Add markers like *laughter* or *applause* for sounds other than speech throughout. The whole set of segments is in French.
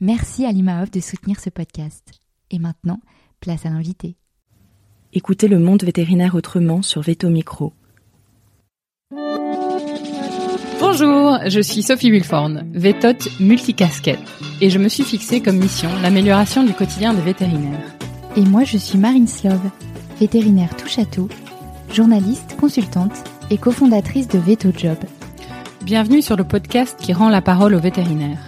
Merci à l'IMAOF de soutenir ce podcast. Et maintenant, place à l'invité. Écoutez le monde vétérinaire autrement sur Veto Micro. Bonjour, je suis Sophie Wilforn, vétote multicasquette, et je me suis fixée comme mission l'amélioration du quotidien des vétérinaires. Et moi, je suis Marine Slove, vétérinaire touche à tout, journaliste, consultante et cofondatrice de Veto Job. Bienvenue sur le podcast qui rend la parole aux vétérinaires.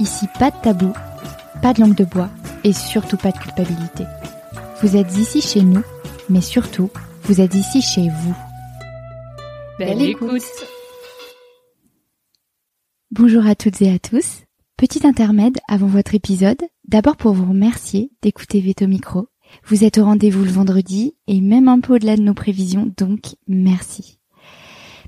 Ici, pas de tabou, pas de langue de bois et surtout pas de culpabilité. Vous êtes ici chez nous, mais surtout, vous êtes ici chez vous. Belle écoute Bonjour à toutes et à tous. Petit intermède avant votre épisode, d'abord pour vous remercier d'écouter Veto Micro. Vous êtes au rendez-vous le vendredi et même un peu au-delà de nos prévisions, donc merci.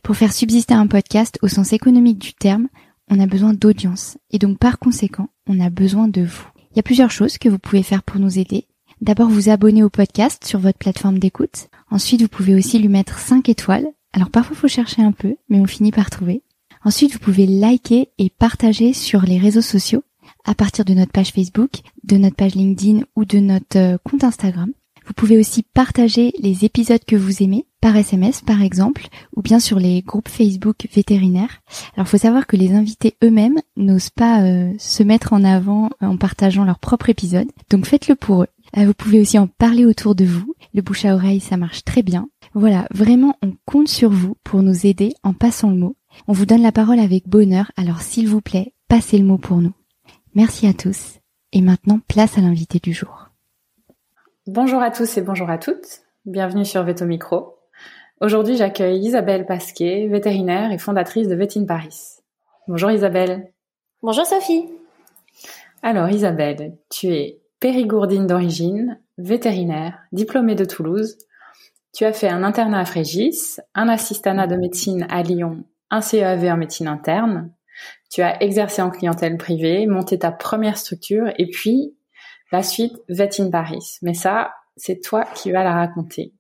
Pour faire subsister un podcast au sens économique du terme, on a besoin d'audience et donc par conséquent, on a besoin de vous. Il y a plusieurs choses que vous pouvez faire pour nous aider. D'abord, vous abonner au podcast sur votre plateforme d'écoute. Ensuite, vous pouvez aussi lui mettre 5 étoiles. Alors parfois, il faut chercher un peu, mais on finit par trouver. Ensuite, vous pouvez liker et partager sur les réseaux sociaux à partir de notre page Facebook, de notre page LinkedIn ou de notre euh, compte Instagram. Vous pouvez aussi partager les épisodes que vous aimez par SMS par exemple, ou bien sur les groupes Facebook vétérinaires. Alors faut savoir que les invités eux-mêmes n'osent pas euh, se mettre en avant en partageant leur propre épisode, donc faites-le pour eux. Euh, vous pouvez aussi en parler autour de vous. Le bouche à oreille, ça marche très bien. Voilà, vraiment, on compte sur vous pour nous aider en passant le mot. On vous donne la parole avec bonheur, alors s'il vous plaît, passez le mot pour nous. Merci à tous. Et maintenant, place à l'invité du jour. Bonjour à tous et bonjour à toutes. Bienvenue sur Veto Micro. Aujourd'hui, j'accueille Isabelle Pasquet, vétérinaire et fondatrice de Vétine Paris. Bonjour Isabelle. Bonjour Sophie. Alors Isabelle, tu es périgourdine d'origine, vétérinaire, diplômée de Toulouse. Tu as fait un internat à Frégis, un assistanat de médecine à Lyon, un CEAV en médecine interne. Tu as exercé en clientèle privée, monté ta première structure et puis la suite Vétine Paris. Mais ça, c'est toi qui vas la raconter.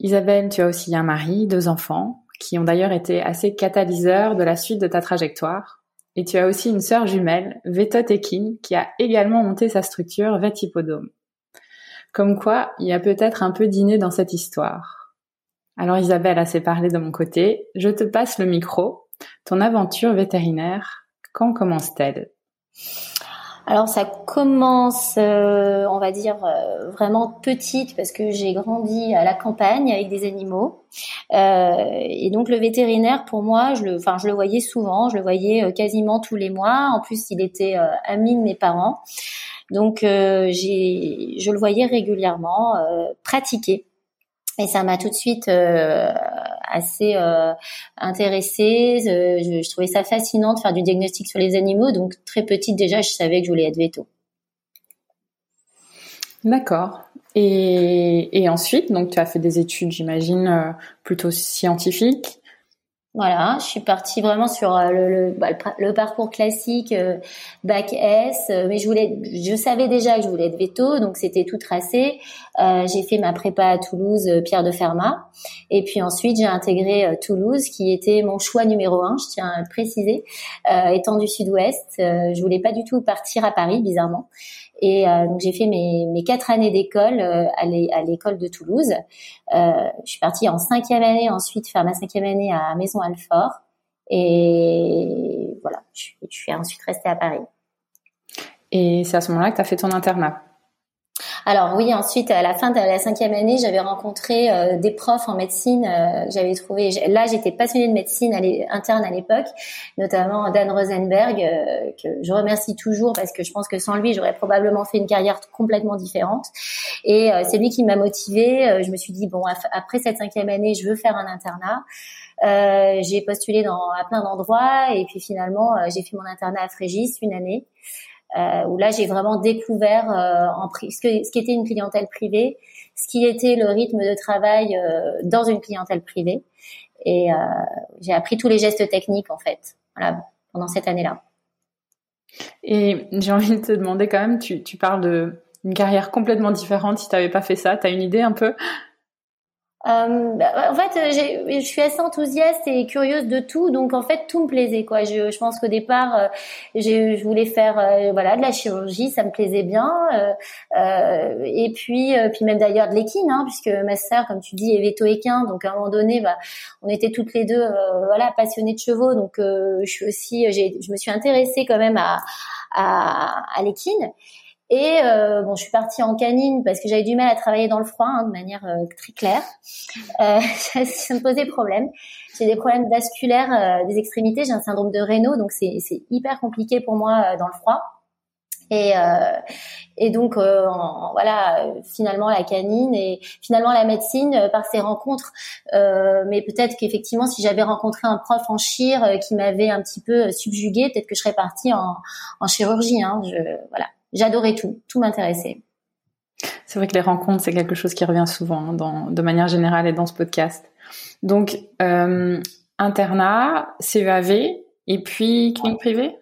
Isabelle, tu as aussi un mari, deux enfants, qui ont d'ailleurs été assez catalyseurs de la suite de ta trajectoire. Et tu as aussi une sœur jumelle, Vetotekin, qui a également monté sa structure Vetipodome. Comme quoi, il y a peut-être un peu d'inné dans cette histoire. Alors Isabelle assez parlé de mon côté, je te passe le micro. Ton aventure vétérinaire, quand commence-t-elle? Alors ça commence, euh, on va dire, euh, vraiment petite parce que j'ai grandi à la campagne avec des animaux. Euh, et donc le vétérinaire, pour moi, je le, je le voyais souvent, je le voyais quasiment tous les mois. En plus, il était ami de mes parents. Donc j'ai, je le voyais régulièrement pratiquer. Et ça m'a tout de suite euh, assez euh, intéressée. Je, je, trouvais ça fascinant de faire du diagnostic sur les animaux. Donc très petite déjà, je savais que je voulais être veto. D'accord. Et, et ensuite, donc tu as fait des études, j'imagine, euh, plutôt scientifiques. Voilà, je suis partie vraiment sur euh, bah, le parcours classique euh, bac S, euh, mais je voulais, je savais déjà que je voulais être veto, donc c'était tout tracé. J'ai fait ma prépa à Toulouse, Pierre de Fermat, et puis ensuite j'ai intégré Toulouse, qui était mon choix numéro un, je tiens à le préciser, étant du Sud-Ouest. je voulais pas du tout partir à Paris, bizarrement. Et donc j'ai fait mes, quatre années d'école à l'école de Toulouse. Je suis partie en cinquième année ensuite faire ma cinquième année à Maison Alfort. Et voilà, je, je suis ensuite restée à Paris. Et c'est à ce moment-là que tu as fait ton internat alors oui, ensuite à la fin de la cinquième année, j'avais rencontré euh, des profs en médecine. Euh, j'avais trouvé là, j'étais passionnée de médecine interne à l'époque, notamment Dan Rosenberg, euh, que je remercie toujours parce que je pense que sans lui, j'aurais probablement fait une carrière complètement différente. Et c'est lui qui m'a motivée. je me suis dit bon, après cette cinquième année, je veux faire un internat. Euh, j'ai postulé dans à plein d'endroits et puis finalement j'ai fait mon internat à Frégis une année euh, où là j'ai vraiment découvert euh, ce, que, ce qui était une clientèle privée, ce qui était le rythme de travail euh, dans une clientèle privée, et euh, j'ai appris tous les gestes techniques en fait, pendant cette année-là. Et j'ai envie de te demander quand même, tu, tu parles de une carrière complètement différente si tu n'avais pas fait ça. Tu as une idée un peu euh, en fait, euh, je suis assez enthousiaste et curieuse de tout, donc en fait tout me plaisait quoi. Je, je pense qu'au départ, euh, je voulais faire euh, voilà de la chirurgie, ça me plaisait bien, et puis puis même d'ailleurs de l'équine, hein, puisque ma sœur, comme tu dis, est veto-équin, donc à un moment donné, bah, on était toutes les deux voilà passionnées de chevaux, donc je suis aussi, je me suis intéressée quand même à à, à l'équine. Et euh, bon, je suis partie en canine parce que j'avais du mal à travailler dans le froid hein, de manière euh, très claire. Euh, *laughs* ça me posait problème. J'ai des problèmes vasculaires euh, des extrémités. J'ai un syndrome de Raynaud, donc c'est hyper compliqué pour moi dans le froid. Et, et donc voilà, finalement la canine et finalement la médecine par ces rencontres. mais peut-être qu'effectivement, si j'avais rencontré un prof en chir qui m'avait un petit peu subjugué, peut-être que je serais partie en, en chirurgie. Hein, je, voilà j'adorais tout, tout m'intéressait. C'est vrai que les rencontres, c'est quelque chose qui revient souvent hein, dans, de manière générale et dans ce podcast. Donc, euh, internat, CEAV, et puis clinique privée?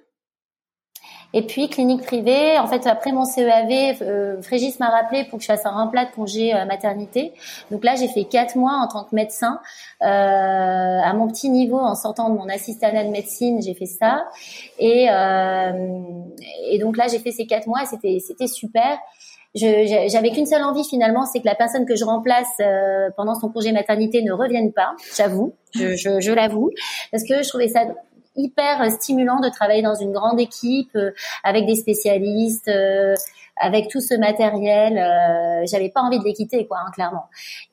Et puis clinique privée, en fait après mon CEAV, euh, Frégis m'a rappelé pour que je fasse un remplat de congé euh, maternité. Donc là j'ai fait quatre mois en tant que médecin euh, à mon petit niveau en sortant de mon assistant de médecine, j'ai fait ça. Et, euh, et donc là j'ai fait ces quatre mois, c'était c'était super. J'avais qu'une seule envie finalement, c'est que la personne que je remplace pendant son congé maternité ne revienne pas. J'avoue, je l'avoue, parce que je trouvais ça hyper stimulant de travailler dans une grande équipe euh, avec des spécialistes, euh, avec tout ce matériel. Euh, J'avais pas envie de les quitter, quoi, hein, clairement.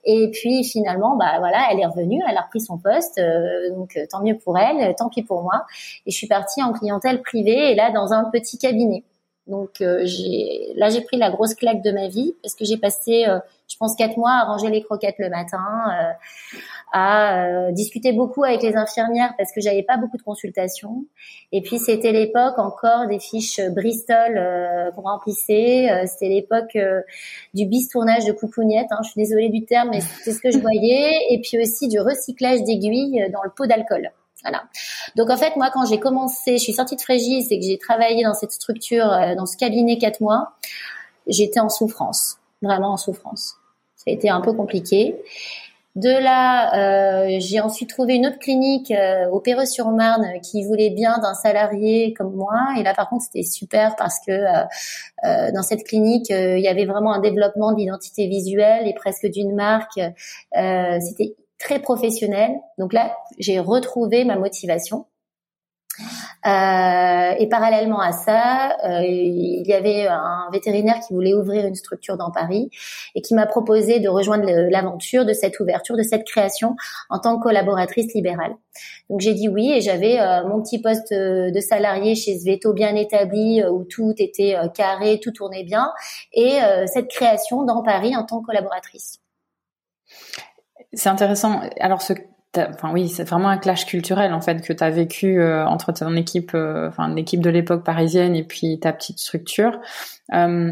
Et puis finalement, bah voilà, elle est revenue, elle a repris son poste, euh, donc tant mieux pour elle, tant pis pour moi. Et je suis partie en clientèle privée et là dans un petit cabinet. Donc j'ai là j'ai pris la grosse claque de ma vie parce que j'ai passé je pense quatre mois à ranger les croquettes le matin, euh, à euh, discuter beaucoup avec les infirmières parce que j'avais pas beaucoup de consultations. Et puis c'était l'époque encore des fiches Bristol euh, qu'on remplissait. c'était l'époque du bistournage de coupougnettes. Hein. Je suis désolée du terme, mais c'est ce que je *laughs* voyais. Et puis aussi du recyclage d'aiguilles dans le pot d'alcool. Voilà. Donc en fait, moi, quand j'ai commencé, je suis sortie de Frégis et que j'ai travaillé dans cette structure, dans ce cabinet quatre mois, j'étais en souffrance, vraiment en souffrance. Ça a été un peu compliqué. De là, euh, j'ai ensuite trouvé une autre clinique euh, au Perreux-sur-Marne qui voulait bien d'un salarié comme moi. Et là, par contre, c'était super parce que euh, euh dans cette clinique, euh, il y avait vraiment un développement d'identité visuelle et presque d'une marque. c'était très professionnel. Donc là, j'ai retrouvé ma motivation. Euh, et parallèlement à ça, euh, il y avait un vétérinaire qui voulait ouvrir une structure dans Paris et qui m'a proposé de rejoindre l'aventure de cette ouverture, de cette création en tant que collaboratrice libérale. Donc j'ai dit oui et j'avais euh, mon petit poste de salarié chez Sveto bien établi où tout était carré, tout tournait bien et cette création dans Paris en tant que collaboratrice. C'est intéressant. Alors ce enfin oui, c'est vraiment un clash culturel en fait que tu as vécu euh, entre ton équipe, euh, enfin l'équipe de l'époque parisienne et puis ta petite structure. Euh,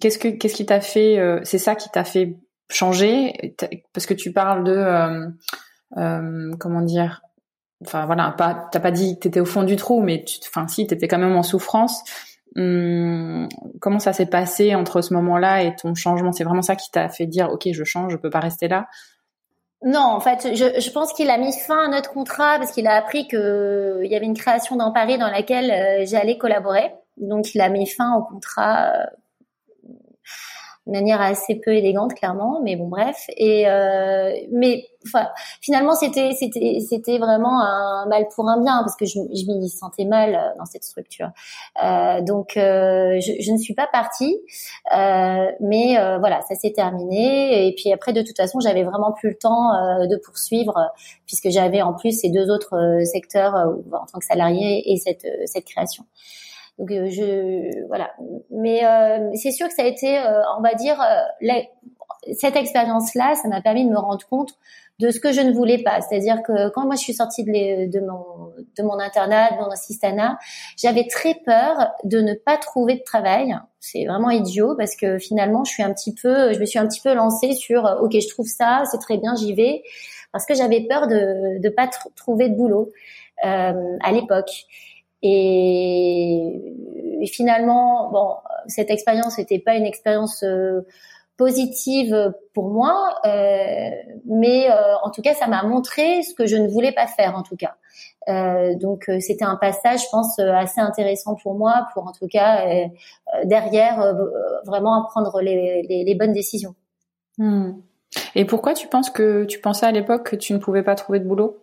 qu'est-ce que qu'est-ce qui t'a fait C'est ça qui t'a fait changer? Parce que tu parles de comment dire enfin voilà, pas, t'as pas dit que t'étais au fond du trou, mais enfin si, t'étais quand même en souffrance. Hum, comment ça s'est passé entre ce moment-là et ton changement? C'est vraiment ça qui t'a fait dire, ok, je change, je peux pas rester là. Non, en fait, je, pense qu'il a mis fin à notre contrat parce qu'il a appris que il y avait une création dans Paris dans laquelle euh, j'allais collaborer. Donc, il a mis fin au contrat euh, de manière assez peu élégante clairement mais bon bref. Et euh, mais enfin finalement c'était c'était c'était vraiment un mal pour un bien parce que je, je m'y sentais mal euh, dans cette structure. Euh, donc euh, je, je, ne suis pas partie. Euh, mais euh, voilà ça s'est terminé. Et puis après de toute façon j'avais vraiment plus le temps de poursuivre puisque j'avais en plus ces deux autres secteurs en tant que salarié et cette cette création donc euh, je voilà, mais euh, c'est sûr que ça a été, euh, on va dire, cette expérience-là, ça m'a permis de me rendre compte de ce que je ne voulais pas. C'est-à-dire que quand moi je suis sortie de, de, mon, de mon internat, de mon assistana, j'avais très peur de ne pas trouver de travail. C'est vraiment idiot parce que finalement je suis un petit peu, je me suis un petit peu lancée sur ok je trouve ça, c'est très bien, j'y vais parce que j'avais peur de ne pas trouver de boulot euh, à l'époque. Et, finalement, bon, cette expérience n'était pas une expérience euh, positive pour moi, euh, mais euh, en tout cas, ça m'a montré ce que je ne voulais pas faire, en tout cas. Euh, donc, c'était un passage, je pense, assez intéressant pour moi, pour en tout cas derrière vraiment prendre les, les, les bonnes décisions. Hmm. Et pourquoi tu penses que tu pensais à l'époque que tu ne pouvais pas trouver de boulot?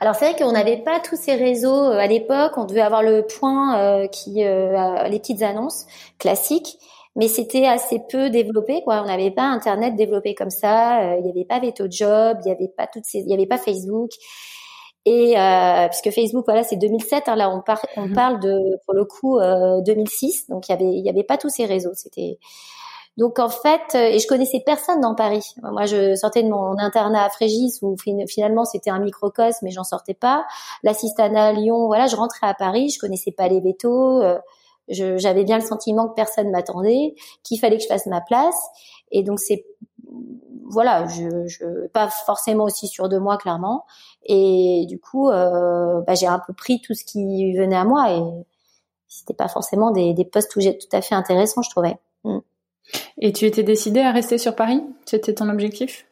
Alors c'est vrai qu'on n'avait pas tous ces réseaux euh, à l'époque. On devait avoir le point euh, qui euh, les petites annonces classiques, mais c'était assez peu développé. Quoi. On n'avait pas Internet développé comme ça. Il n'y avait pas Veto Job, il n'y avait pas toutes ces, il n'y avait pas Facebook. Et puisque Facebook, voilà, c'est 2007. Hein, là, on, on mhm. parle de, pour le coup, 2006. Donc il y avait, il y avait pas tous ces réseaux. C'était donc en fait, euh, et je connaissais personne dans Paris. Moi, je sortais de mon internat à Frégis où finalement c'était un microcosme, mais j'en sortais pas. L'assistana à Lyon, voilà, je rentrais à Paris, je connaissais pas les vétos. Euh, j'avais bien le sentiment que personne m'attendait, qu'il fallait que je fasse ma place. Et donc c'est voilà, je, je pas forcément aussi sûr de moi clairement. Et du coup, euh, bah, j'ai un peu pris tout ce qui venait à moi et c'était pas forcément des, des postes tout à fait intéressants, je trouvais. Mm. Et tu étais décidée à rester sur Paris? C'était ton objectif?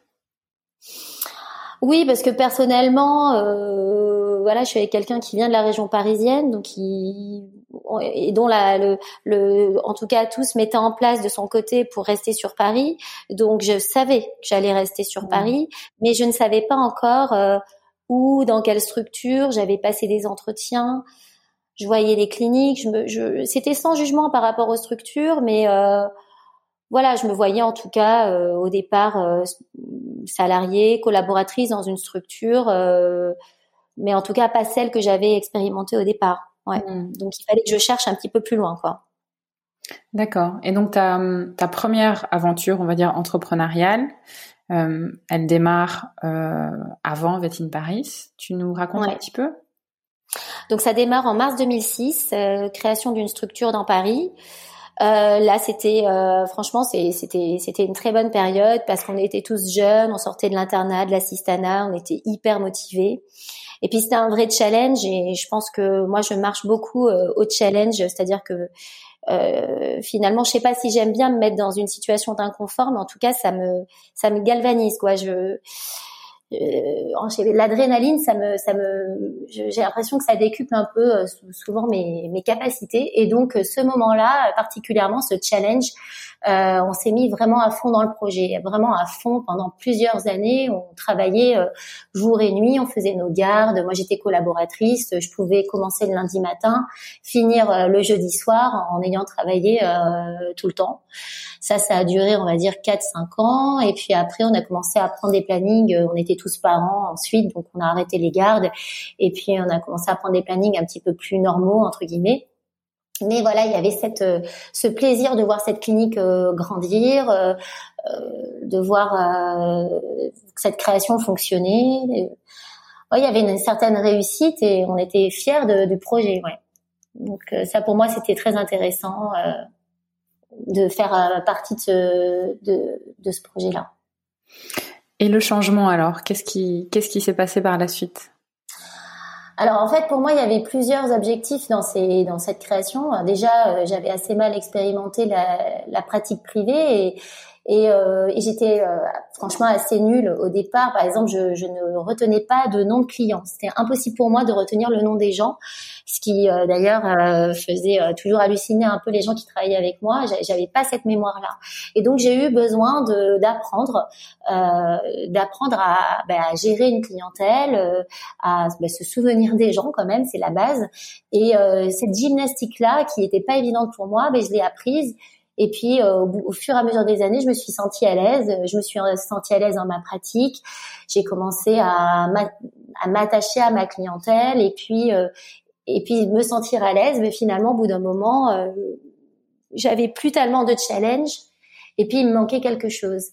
Oui, parce que personnellement, euh, voilà, je suis avec quelqu'un qui vient de la région parisienne, donc qui et dont la, le, le, en tout cas tous mettaient en place de son côté pour rester sur Paris. Donc je savais que j'allais rester sur mmh. Paris, mais je ne savais pas encore euh, où, dans quelle structure. J'avais passé des entretiens, je voyais les cliniques. Je me, je, c'était sans jugement par rapport aux structures, mais euh, voilà, je me voyais en tout cas euh, au départ euh, salariée, collaboratrice dans une structure, euh, mais en tout cas pas celle que j'avais expérimentée au départ. Ouais. Mmh. Donc il fallait que je cherche un petit peu plus loin, quoi. D'accord. Et donc ta, ta première aventure, on va dire entrepreneuriale, elle démarre avant Vétine Paris. Tu nous racontes un petit peu? Donc ça démarre en mars 2006, création d'une structure dans Paris. Euh, là, c'était euh, franchement, c'était c'était une très bonne période parce qu'on était tous jeunes, on sortait de l'internat, de l'assistanat, on était hyper motivés. Et puis c'était un vrai challenge et je pense que moi je marche beaucoup euh, au challenge, c'est-à-dire que euh, finalement, je sais pas si j'aime bien me mettre dans une situation d'inconfort, mais en tout cas, ça me ça me galvanise quoi. Je l'adrénaline, ça me, ça me, j'ai l'impression que ça décuple un peu euh, souvent mes, mes capacités. Et donc, euh, ce moment-là, particulièrement ce challenge, euh, on s'est mis vraiment à fond dans le projet, vraiment à fond pendant plusieurs années. On travaillait euh, jour et nuit, on faisait nos gardes. Moi, j'étais collaboratrice, je pouvais commencer le lundi matin, finir euh, le jeudi soir en ayant travaillé tout le temps. Ça, ça a duré, on va dire, 4-5 ans. Et puis après, on a commencé à prendre des plannings. On était tous parents ensuite, donc on a arrêté les gardes. Et puis, on a commencé à prendre des plannings un petit peu plus normaux, entre guillemets. Mais voilà, il y avait cette, euh, ce plaisir de voir cette clinique euh, grandir, euh, de voir cette création fonctionner. Ouais, il y avait une certaine réussite et on était fiers du projet. Ouais. Donc ça, pour moi, c'était très intéressant de faire partie de ce, de, de ce projet-là. Et le changement alors, qu'est-ce qui, qu'est-ce qui s'est passé par la suite? Alors en fait, pour moi, il y avait plusieurs objectifs dans ces dans cette création. Déjà, j'avais assez mal expérimenté la, la pratique privée et et, euh, j'étais euh, franchement assez nulle au départ. Par exemple, je, je, ne retenais pas de nom de client. C'était impossible pour moi de retenir le nom des gens, ce qui euh, d'ailleurs euh, faisait toujours halluciner un peu les gens qui travaillaient avec moi. J'avais pas cette mémoire-là. Et donc j'ai eu besoin d'apprendre, d'apprendre à, bah, à, gérer une clientèle, à bah, se souvenir des gens quand même, c'est la base. Et cette gymnastique-là, qui n'était pas évidente pour moi, bah, je l'ai apprise et puis, euh, au, fur et à mesure des années, je me suis sentie à l'aise. Je me suis sentie à l'aise dans ma pratique. J'ai commencé à m'attacher à ma clientèle et puis euh, et puis me sentir à l'aise. Mais finalement, au bout d'un moment, euh, j'avais plus tellement de challenge. Et puis, il me manquait quelque chose.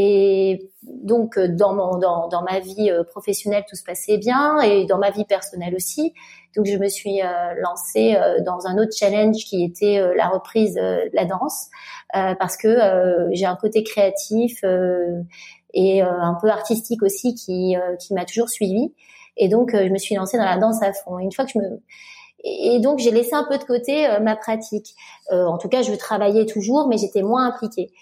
Et donc, dans, mon, dans, dans ma vie professionnelle, tout se passait bien et dans ma vie personnelle aussi. Donc je me suis euh, lancée euh, dans un autre challenge qui était euh, la reprise de la danse parce que j'ai un côté créatif et un peu artistique aussi qui qui m'a toujours suivi. Et donc je me suis lancée dans la danse à fond. une fois que je me et donc j'ai laissé un peu de côté ma pratique. en tout cas, je travaillais toujours, mais j'étais moins impliquée.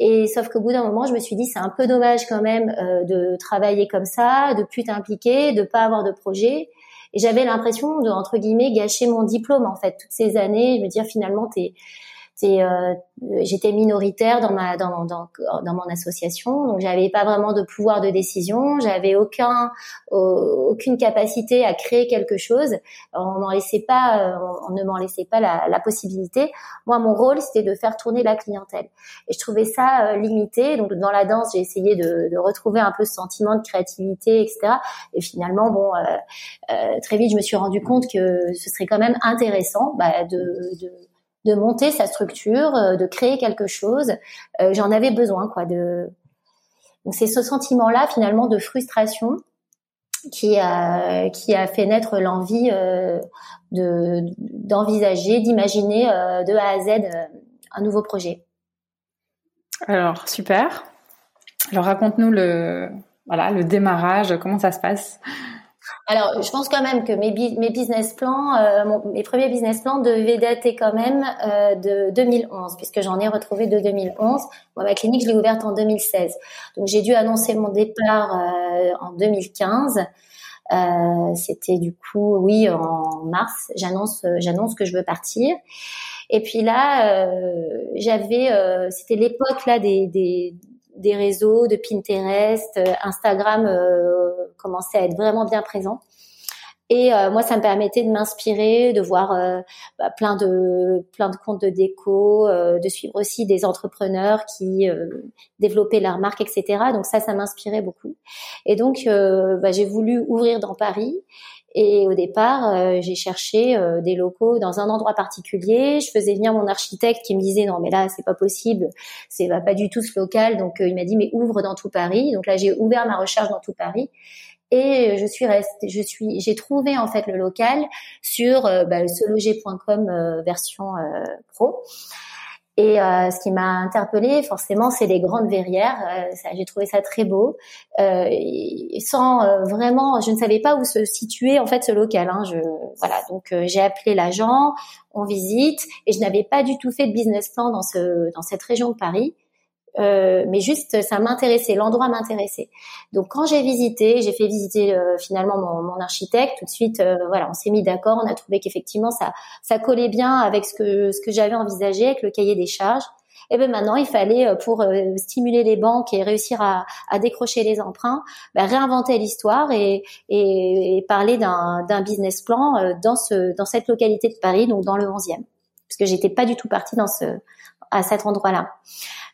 Et sauf qu'au bout d'un moment, je me suis dit c'est un peu dommage quand même de travailler comme ça, de plus t'impliquer, de pas avoir de projet. Et j'avais l'impression de, entre guillemets, gâcher mon diplôme, en fait, toutes ces années, me dire finalement, t'es, euh, j'étais minoritaire dans ma dans, dans, dans mon association, donc j'avais pas vraiment de pouvoir de décision, j'avais aucun aucune capacité à créer quelque chose. On m'en laissait pas, on, ne m'en laissait pas la, la, possibilité. Moi, mon rôle, c'était de faire tourner la clientèle, et je trouvais ça euh, limité. Donc dans la danse, j'ai essayé de, de, retrouver un peu ce sentiment de créativité, etc. Et finalement, bon, euh, euh, très vite, je me suis rendu compte que ce serait quand même intéressant bah, de, de de monter sa structure, euh, de créer quelque chose. Euh, j'en avais besoin, quoi. De donc c'est ce sentiment-là finalement de frustration qui a qui a fait naître l'envie euh, de d'envisager, d'imaginer de A à Z un nouveau projet. Alors super. Alors raconte-nous le voilà le démarrage, comment ça se passe? Alors, je pense quand même que mes, mes business plans, euh, mes premiers business plans devaient dater quand même euh, de 2011, puisque j'en ai retrouvé de 2011. Moi, ma clinique, je l'ai ouverte en 2016. Donc, j'ai dû annoncer mon départ euh, en 2015. C'était du coup, oui, en mars. J'annonce, j'annonce que je veux partir. Et puis là, j'avais, c'était l'époque là des, des des réseaux, de Pinterest, euh, Instagram euh, commençait à être vraiment bien présent. Et euh, moi, ça me permettait de m'inspirer, de voir bah, plein de plein de comptes de déco, de suivre aussi des entrepreneurs qui développaient leur marque, etc. Donc ça, ça m'inspirait beaucoup. Et donc, bah, j'ai voulu ouvrir dans Paris. Et au départ, euh, j'ai cherché euh, des locaux dans un endroit particulier. Je faisais venir mon architecte qui me disait non mais là c'est pas possible, c'est pas du tout ce local. Donc euh, il m'a dit mais ouvre dans tout Paris. Donc là j'ai ouvert ma recherche dans tout Paris et je suis restée, je suis, j'ai trouvé en fait le local sur bah, seloger.com version pro. Et euh, ce qui m'a interpellée, forcément, c'est les grandes verrières. Euh, j'ai trouvé ça très beau, euh, sans euh, vraiment, je ne savais pas où se situer en fait ce local. Hein, je, voilà, donc euh, j'ai appelé l'agent, on visite, et je n'avais pas du tout fait de business plan dans ce dans cette région de Paris. Euh, mais juste ça m'intéressait, l'endroit m'intéressait. Donc quand j'ai visité, j'ai fait visiter euh, finalement mon, mon, architecte. Tout de suite, euh, voilà, on s'est mis d'accord, on a trouvé qu'effectivement ça ça collait bien avec ce que ce que j'avais envisagé avec le cahier des charges. Et ben maintenant, il fallait pour stimuler les banques et réussir à, à décrocher les emprunts, ben, réinventer l'histoire et, et, et, parler d'un business plan dans ce dans cette localité de Paris, donc dans le 11e, parce que j'étais pas du tout partie dans ce à cet endroit-là.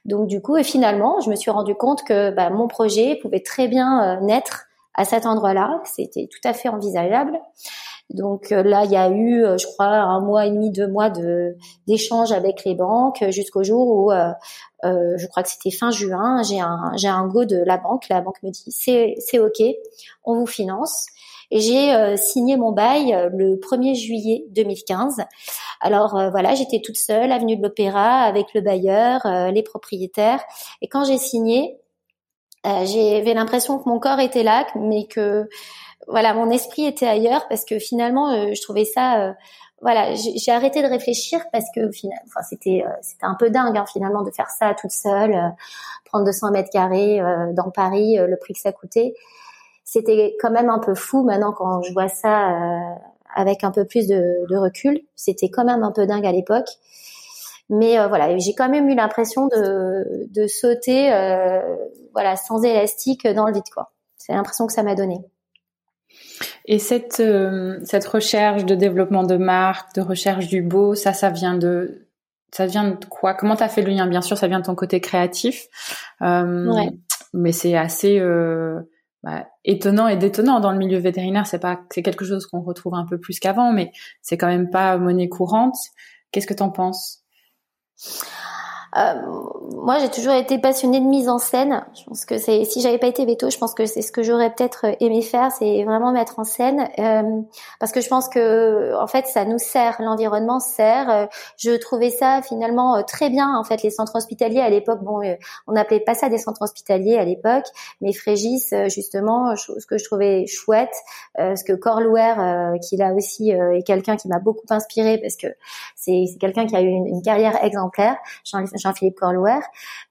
Donc du coup, et finalement, je me suis rendu compte que bah, mon projet pouvait très bien euh, naître à cet endroit-là, c'était tout à fait envisageable. Donc euh, là, il y a eu, euh, je crois, un mois et demi, deux mois de d'échanges avec les banques jusqu'au jour où, je crois que c'était fin juin, j'ai un j'ai un go de la banque. La banque me dit c'est c'est ok, on vous finance. J'ai euh, signé mon bail euh, le 1er juillet 2015. Alors euh, voilà, j'étais toute seule, avenue de l'Opéra, avec le bailleur, les propriétaires. Et quand j'ai signé, j'avais l'impression que mon corps était là, mais que voilà, mon esprit était ailleurs parce que finalement, je trouvais ça voilà, j'ai arrêté de réfléchir parce que enfin c'était c'était un peu dingue hein, finalement de faire ça toute seule, prendre 200 mètres carrés dans Paris, le prix que ça coûtait. C'était quand même un peu fou maintenant quand je vois ça avec un peu plus de, de recul. C'était quand même un peu dingue à l'époque. Mais euh, voilà, j'ai quand même eu l'impression de, de sauter, euh, voilà, sans élastique dans le vide, quoi. C'est l'impression que ça m'a donné. Et cette euh, cette recherche de développement de marque, de recherche du beau, ça, ça vient de ça vient de quoi? Comment t'as fait le lien? Bien sûr, ça vient de ton côté créatif, ouais. mais c'est assez bah, étonnant et détonnant dans le milieu vétérinaire. C'est pas, c'est quelque chose qu'on retrouve un peu plus qu'avant, mais c'est quand même pas monnaie courante. Qu'est-ce que t'en penses? Euh, moi, j'ai toujours été passionnée de mise en scène. Je pense que c'est, si j'avais pas été veto, je pense que c'est ce que j'aurais peut-être aimé faire, c'est vraiment mettre en scène, euh, parce que je pense que, en fait, ça nous sert, l'environnement sert. Euh, je trouvais ça finalement euh, très bien. En fait, les centres hospitaliers à l'époque, bon, on n'appelait pas ça des centres hospitaliers à l'époque, mais Frégis, justement, ce que je trouvais chouette, ce que Corlouer, qui là aussi est quelqu'un qui m'a beaucoup inspiré, parce que c'est, quelqu'un qui a eu une carrière exemplaire. Jean-Philippe Corlouer,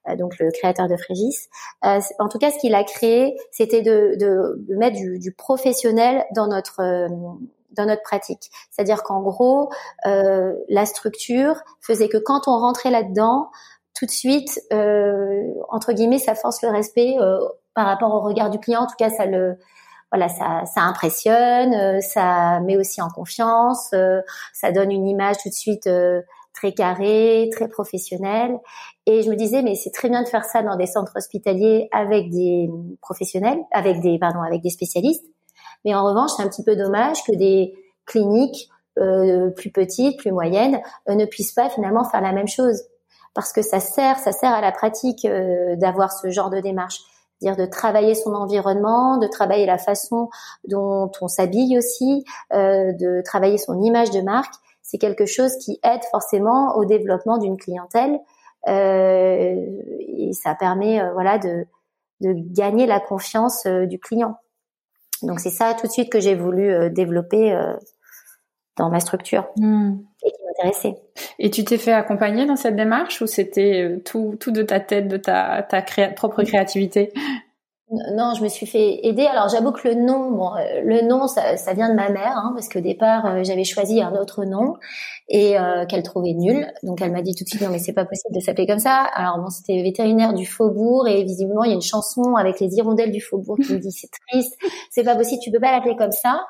euh, donc le créateur de Frégis. Euh, en tout cas, ce qu'il a créé, c'était de, mettre du, du, professionnel dans notre euh, dans notre pratique. C'est-à-dire qu'en gros, la structure faisait que quand on rentrait là-dedans, tout de suite, entre guillemets, ça force le respect par rapport au regard du client. En tout cas, ça le voilà, ça, ça impressionne, ça met aussi en confiance, ça donne une image tout de suite très carré, très professionnel. Et je me disais, mais c'est très bien de faire ça dans des centres hospitaliers avec des professionnels, avec des, pardon, avec des spécialistes. Mais en revanche, c'est un petit peu dommage que des cliniques euh, plus petites, plus moyennes, euh, ne puissent pas finalement faire la même chose. Parce que ça sert, ça sert à la pratique euh, d'avoir ce genre de démarche dire de travailler son environnement, de travailler la façon dont on s'habille aussi, euh, de travailler son image de marque c'est quelque chose qui aide forcément au développement d'une clientèle euh, et ça permet euh, voilà de, de gagner la confiance euh, du client. Donc c'est ça tout de suite que j'ai voulu développer dans ma structure hmm. et qui m'intéressait. Et tu t'es fait accompagner dans cette démarche ou c'était tout, tout de ta tête, de ta, ta propre créativité? Non, je me suis fait aider. Alors j'avoue que le nom, bon, euh, le nom, ça, vient de ma mère, hein, parce qu'au départ euh, j'avais choisi un autre nom et euh, qu'elle trouvait nul. Donc elle m'a dit tout de suite non mais c'est pas possible de s'appeler comme ça. Alors bon, c'était vétérinaire du Faubourg et visiblement il y a une chanson avec les hirondelles du Faubourg qui me dit c'est triste, c'est pas possible, tu peux pas l'appeler comme ça.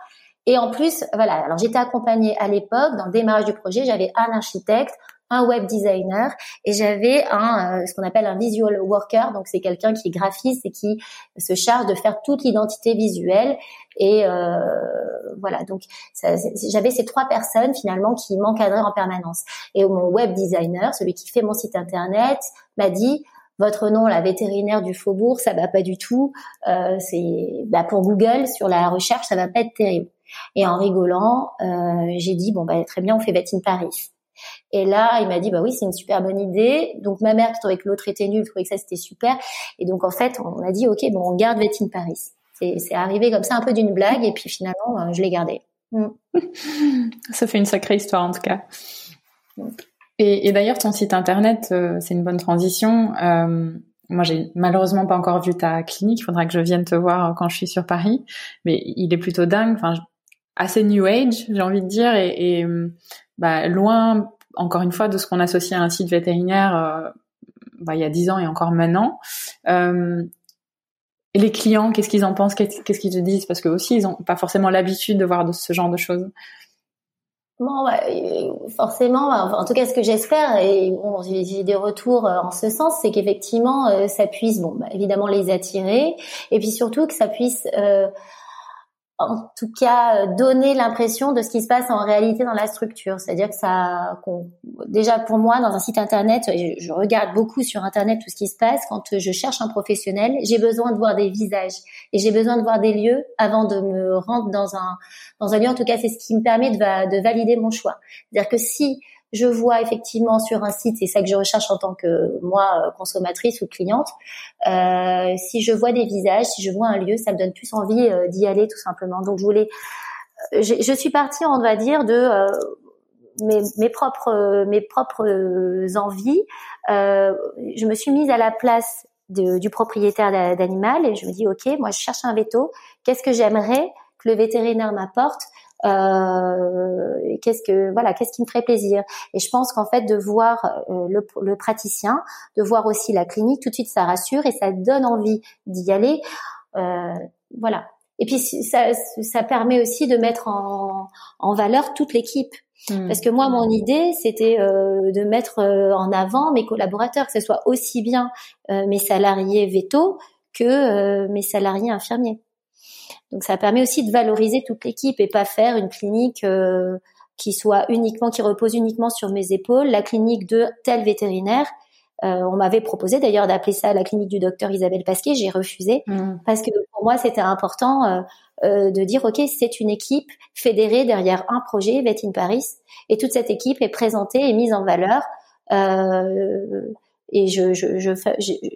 Et en plus, voilà. Alors j'étais accompagnée à l'époque dans le démarrage du projet, j'avais un architecte, un web designer et j'avais un euh, ce qu'on appelle un visual worker donc c'est quelqu'un qui est graphiste et qui se charge de faire toute l'identité visuelle et euh, voilà donc j'avais ces trois personnes finalement qui m'encadraient en permanence et mon web designer celui qui fait mon site internet m'a dit votre nom, la vétérinaire du faubourg, ça va pas du tout. Euh, c'est bah, pour Google sur la recherche, ça va pas être terrible. Et en rigolant, euh, j'ai dit bon bah très bien, on fait Vet Paris. Et là, il m'a dit, bah oui, c'est une super bonne idée. Donc ma mère qui trouvait que l'autre était nul, trouvait que ça c'était super. Et donc en fait, on a dit, ok, bon, on garde Vétine Paris. C'est arrivé comme ça un peu d'une blague, et puis finalement, euh, je l'ai gardé. Mm. *laughs* ça fait une sacrée histoire en tout cas. Et, d'ailleurs, ton site internet, euh, c'est une bonne transition. Euh, moi, j'ai malheureusement pas encore vu ta clinique. Il faudra que je vienne te voir quand je suis sur Paris. Mais il est plutôt dingue. Assez new age, j'ai envie de dire, et, et bah, loin, encore une fois, de ce qu'on associe à un site vétérinaire euh, bah, il y a dix ans et encore maintenant. Euh, les clients, qu'est-ce qu'ils en pensent Qu'est-ce qu'ils te disent? Parce que aussi, ils ont pas forcément l'habitude de voir ce genre de choses. Bon, forcément, en tout cas, ce que j'espère, et j'ai des retours euh, en ce sens, c'est qu'effectivement, ça puisse, bon, bah, évidemment, les attirer, et puis surtout que ça puisse euh, en tout cas euh, donner l'impression de ce qui se passe en réalité dans la structure. C'est-à-dire que ça, déjà pour moi, dans un site internet, je, regarde beaucoup sur internet tout ce qui se passe. Quand je cherche un professionnel, j'ai besoin de voir des visages et j'ai besoin de voir des lieux avant de me rendre dans un dans un lieu. En tout cas, c'est ce qui me permet de, de valider mon choix. C'est-à-dire que si je vois effectivement sur un site, c'est ça que je recherche en tant que moi euh, consommatrice ou cliente, euh, si je vois des visages, si je vois un lieu, ça me donne plus envie euh, d'y aller tout simplement. Donc je voulais, je, suis partie, on va dire, de mes, mes, propres mes propres envies. je me suis mise à la place du propriétaire d'animal et je me dis ok, moi je cherche un veto. Qu'est-ce que j'aimerais que le vétérinaire m'apporte euh, qu'est-ce que voilà, qu'est-ce qui me ferait plaisir? Et je pense qu'en fait de voir euh, le, le, praticien, de voir aussi la clinique, tout de suite ça rassure et ça donne envie d'y aller. Euh, voilà. Et puis ça, ça permet aussi de mettre en, en valeur toute l'équipe. Hmm. Parce que moi, mon idée, c'était euh, de mettre euh, en avant mes collaborateurs, que ce soit aussi bien mes salariés veto que mes salariés infirmiers. Donc ça permet aussi de valoriser toute l'équipe et pas faire une clinique euh, qui soit uniquement, qui repose uniquement sur mes épaules, la clinique de tel vétérinaire. Euh, on m'avait proposé d'ailleurs d'appeler ça la clinique du docteur Isabelle Pasquier, j'ai refusé mmh. parce que pour moi c'était important euh, euh, de dire ok c'est une équipe fédérée derrière un projet Vet in Paris et toute cette équipe est présentée et mise en valeur. Et je, je, je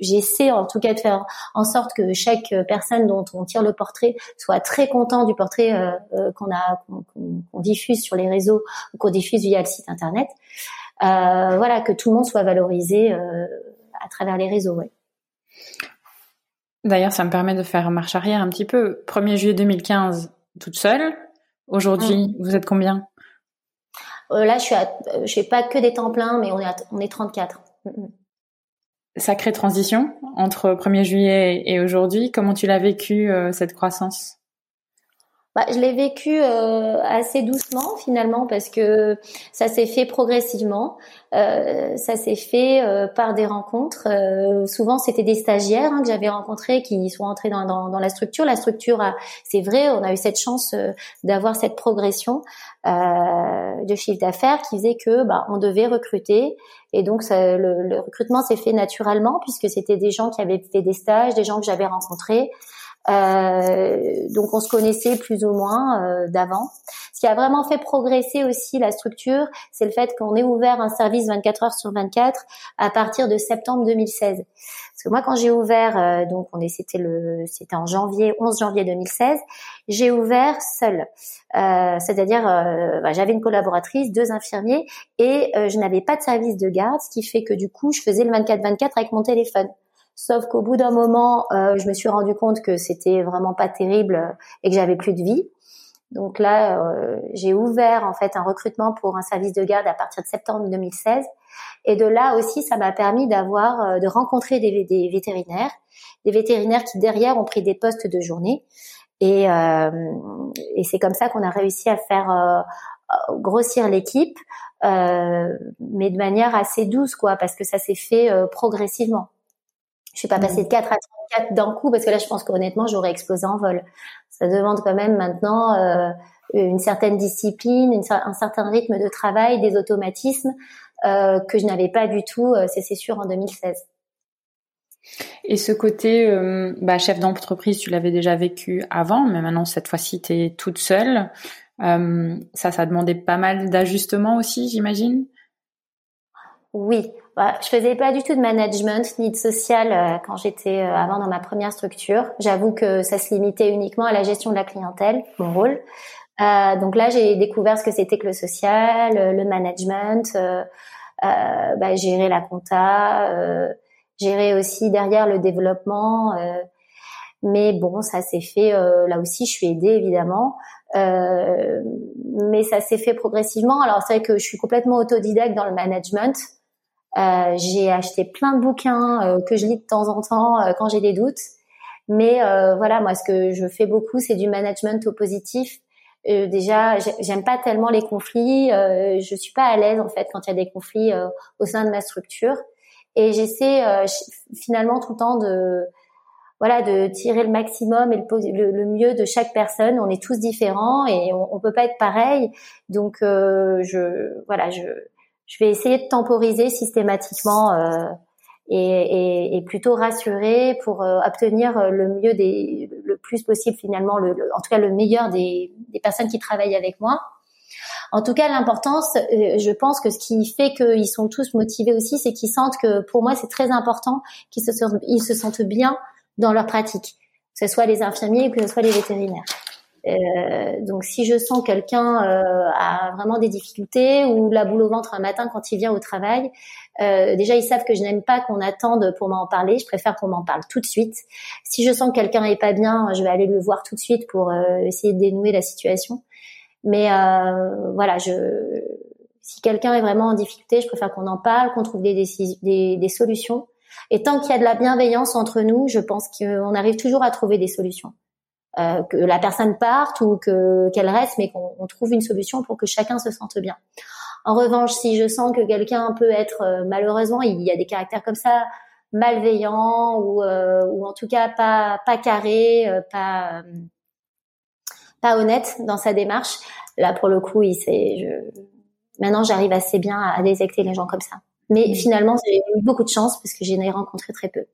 j'essaie en tout cas de faire en sorte que chaque personne dont on tire le portrait soit très content du portrait euh, euh, qu'on a qu'on, diffuse sur les réseaux ou qu'on diffuse via le site internet. Euh, voilà, que tout le monde soit valorisé euh, à travers les réseaux. Ouais. D'ailleurs, ça me permet de faire marche arrière un petit peu. 1er juillet 2015, toute seule. Aujourd'hui, mmh. vous êtes combien? Là, je suis à, je fais pas que des temps pleins, mais on est on est 34 sacrée transition entre 1er juillet et aujourd'hui. Comment tu l'as vécu euh, cette croissance? Bah, je l'ai vécu euh, assez doucement finalement parce que ça s'est fait progressivement. Euh, ça s'est fait euh, par des rencontres. Euh, souvent, c'était des stagiaires hein, que j'avais rencontrés qui sont entrés dans, dans, dans la structure. La structure, c'est vrai, on a eu cette chance d'avoir cette progression de chiffre d'affaires qui faisait que bah, on devait recruter. Et donc, ça, le, le recrutement s'est fait naturellement puisque c'était des gens qui avaient fait des stages, des gens que j'avais rencontrés. Euh, donc on se connaissait plus ou moins euh, d'avant. Ce qui a vraiment fait progresser aussi la structure, c'est le fait qu'on ait ouvert un service 24 heures sur 24 à partir de septembre 2016. Parce que moi, quand j'ai ouvert, euh, donc on est, c'était le, c'était en janvier, 11 janvier 2016, j'ai ouvert seule. Euh, c'est-à-dire, bah, j'avais une collaboratrice, deux infirmiers, et je n'avais pas de service de garde, ce qui fait que du coup, je faisais le 24-24 avec mon téléphone. Sauf qu'au bout d'un moment, euh, je me suis rendu compte que c'était vraiment pas terrible et que j'avais plus de vie. Donc là, euh, j'ai ouvert en fait un recrutement pour un service de garde à partir de septembre 2016. Et de là aussi, ça m'a permis d'avoir, euh, de rencontrer des, vétérinaires, des vétérinaires qui derrière ont pris des postes de journée. Et, et c'est comme ça qu'on a réussi à faire grossir l'équipe, mais de manière assez douce, quoi, parce que ça s'est fait progressivement. Je suis pas passée de 4 à 34 d'un coup parce que là, je pense qu'honnêtement, j'aurais explosé en vol. Ça demande quand même maintenant euh, une certaine discipline, un certain rythme de travail, des automatismes euh, que je n'avais pas du tout, euh, c'est sûr, en 2016. Et ce côté euh, bah, chef d'entreprise, tu l'avais déjà vécu avant, mais maintenant cette fois-ci, tu es toute seule. Ça, ça demandait pas mal d'ajustements aussi, j'imagine? Oui, bah, je faisais pas du tout de management ni de social euh, quand j'étais euh, avant dans ma première structure. J'avoue que ça se limitait uniquement à la gestion de la clientèle, mon rôle. Euh, donc là, j'ai découvert ce que c'était que le social, euh, le management, euh, bah, gérer la compta, gérer aussi derrière le développement. mais bon, ça s'est fait. là aussi, je suis aidée évidemment. mais ça s'est fait progressivement. Alors c'est vrai que je suis complètement autodidacte dans le management. Euh, j'ai acheté plein de bouquins euh, que je lis de temps en temps euh, quand j'ai des doutes. Mais voilà, moi, ce que je fais beaucoup, c'est du management au positif. déjà, j'aime pas tellement les conflits. je suis pas à l'aise en fait quand il y a des conflits au sein de ma structure. Et j'essaie finalement tout le temps de voilà de tirer le maximum et le, le, mieux de chaque personne. On est tous différents et on, on peut pas être pareil. Donc je voilà je je vais essayer de temporiser systématiquement euh, et, et, et, plutôt rassurer pour euh, obtenir euh, le mieux des, le plus possible finalement, le, en tout cas le meilleur des, des, personnes qui travaillent avec moi. En tout cas, l'importance, je pense que ce qui fait qu'ils sont tous motivés aussi, c'est qu'ils sentent que pour moi, c'est très important qu'ils se, ils se sentent bien dans leur pratique, que ce soit les infirmiers ou que ce soit les vétérinaires. Euh, donc si je sens quelqu'un euh, a vraiment des difficultés ou la boule au ventre un matin quand il vient au travail, euh, déjà ils savent que je n'aime pas qu'on attende pour m'en parler. Je préfère qu'on m'en parle tout de suite. Si je sens que quelqu'un est pas bien, je vais aller le voir tout de suite pour essayer de dénouer la situation. Mais voilà, je si quelqu'un est vraiment en difficulté, je préfère qu'on en parle, qu'on trouve des, des, des solutions. Et tant qu'il y a de la bienveillance entre nous, je pense qu'on arrive toujours à trouver des solutions. Euh, que la personne parte ou que qu'elle reste, mais qu'on trouve une solution pour que chacun se sente bien. En revanche, si je sens que quelqu'un peut être euh, malheureusement, il y a des caractères comme ça, malveillants ou euh, ou en tout cas pas pas carré, pas pas honnête dans sa démarche. Là, pour le coup, il s'est. Je... Maintenant, j'arrive assez bien à, détecter les gens comme ça. Mais mmh. finalement, j'ai eu beaucoup de chance parce que j'en ai rencontré très peu.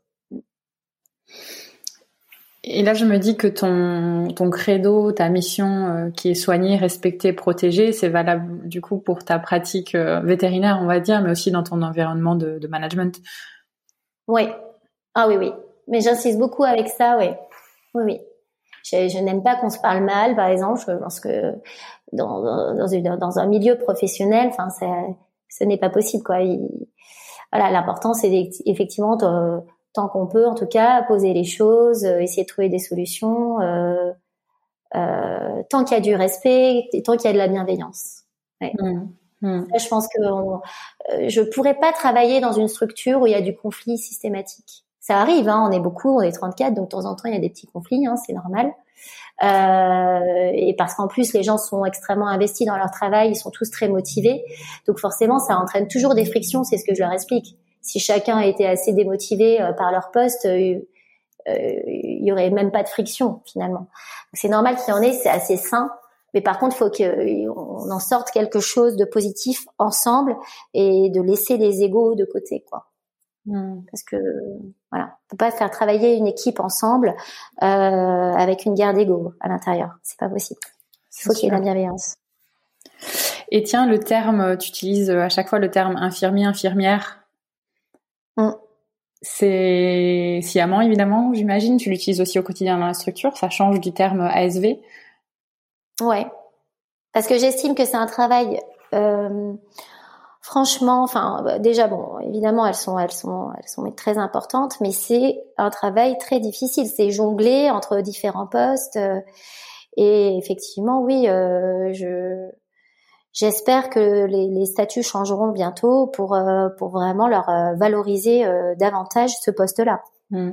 Et là, je me dis que ton, ton credo, ta mission euh, qui est soignée, respectée, protégée, c'est valable du coup pour ta pratique euh, vétérinaire, on va dire, mais aussi dans ton environnement de, management. Oui. Ah oui, oui. Mais j'insiste beaucoup avec ça, oui. Oui, oui. Je, n'aime pas qu'on se parle mal, par exemple. Je pense que dans, dans, un milieu professionnel, ce n'est pas possible, quoi. voilà, l'important, c'est effectivement tant qu'on peut, en tout cas, poser les choses, euh, essayer de trouver des solutions, euh, euh, tant qu'il y a du respect, tant qu'il y a de la bienveillance. Ouais. Mmh. Mmh. je pense que on, euh, je pourrais pas travailler dans une structure où il y a du conflit systématique. Ça arrive, hein, on est beaucoup, on est 34, donc de temps en temps il y a des petits conflits, hein, c'est normal. Euh, et parce qu'en plus les gens sont extrêmement investis dans leur travail, ils sont tous très motivés, donc forcément ça entraîne toujours des frictions, c'est ce que je leur explique si chacun était assez démotivé euh, par leur poste, euh, euh, il y aurait même pas de friction finalement. C'est normal qu'il y en ait, c'est assez sain. Mais par contre, il faut qu'on en sorte quelque chose de positif ensemble et de laisser les égaux de côté, quoi. Hmm. Parce que voilà, on peut pas faire travailler une équipe ensemble euh, avec une guerre d'ego à l'intérieur. C'est pas possible. Il faut qu'il y ait la bienveillance. Et tiens, le terme, tu utilises à chaque fois le terme infirmier, infirmière. C'est sciemment, évidemment, j'imagine. Tu l'utilises aussi au quotidien dans la structure. Ça change du terme ASV. Ouais. Parce que j'estime que c'est un travail, euh, franchement, enfin, déjà, bon, évidemment, elles sont, elles sont, elles sont très importantes, mais c'est un travail très difficile. C'est jongler entre différents postes. Euh, et effectivement, oui, euh, je, J'espère que les, statuts changeront bientôt pour euh, pour vraiment leur euh, valoriser euh, davantage ce poste-là. Mmh.